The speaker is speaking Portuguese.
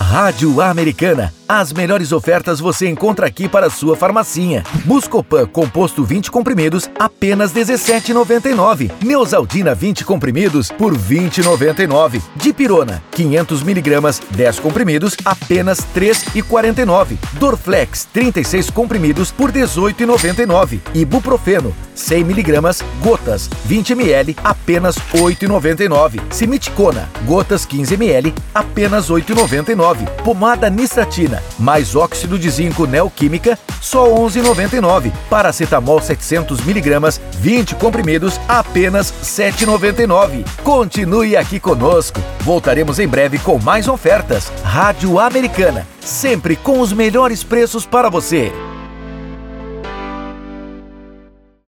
Rádio Americana. As melhores ofertas você encontra aqui para sua farmacinha. Buscopan composto 20 comprimidos, apenas R$ 17,99. Neosaldina 20 comprimidos por R$ 20,99. Dipirona 500 miligramas, 10 comprimidos, apenas R$ 3,49. Dorflex 36 comprimidos por R$ 18,99. Ibuprofeno 100 miligramas, gotas 20 ml, apenas R$ 8,99. Simiticona gotas 15 ml, apenas R$ 8,99. Pomada Nistratina, mais óxido de zinco neoquímica, só 11,99. Paracetamol 700mg, 20 comprimidos, apenas 7,99. Continue aqui conosco. Voltaremos em breve com mais ofertas. Rádio Americana, sempre com os melhores preços para você.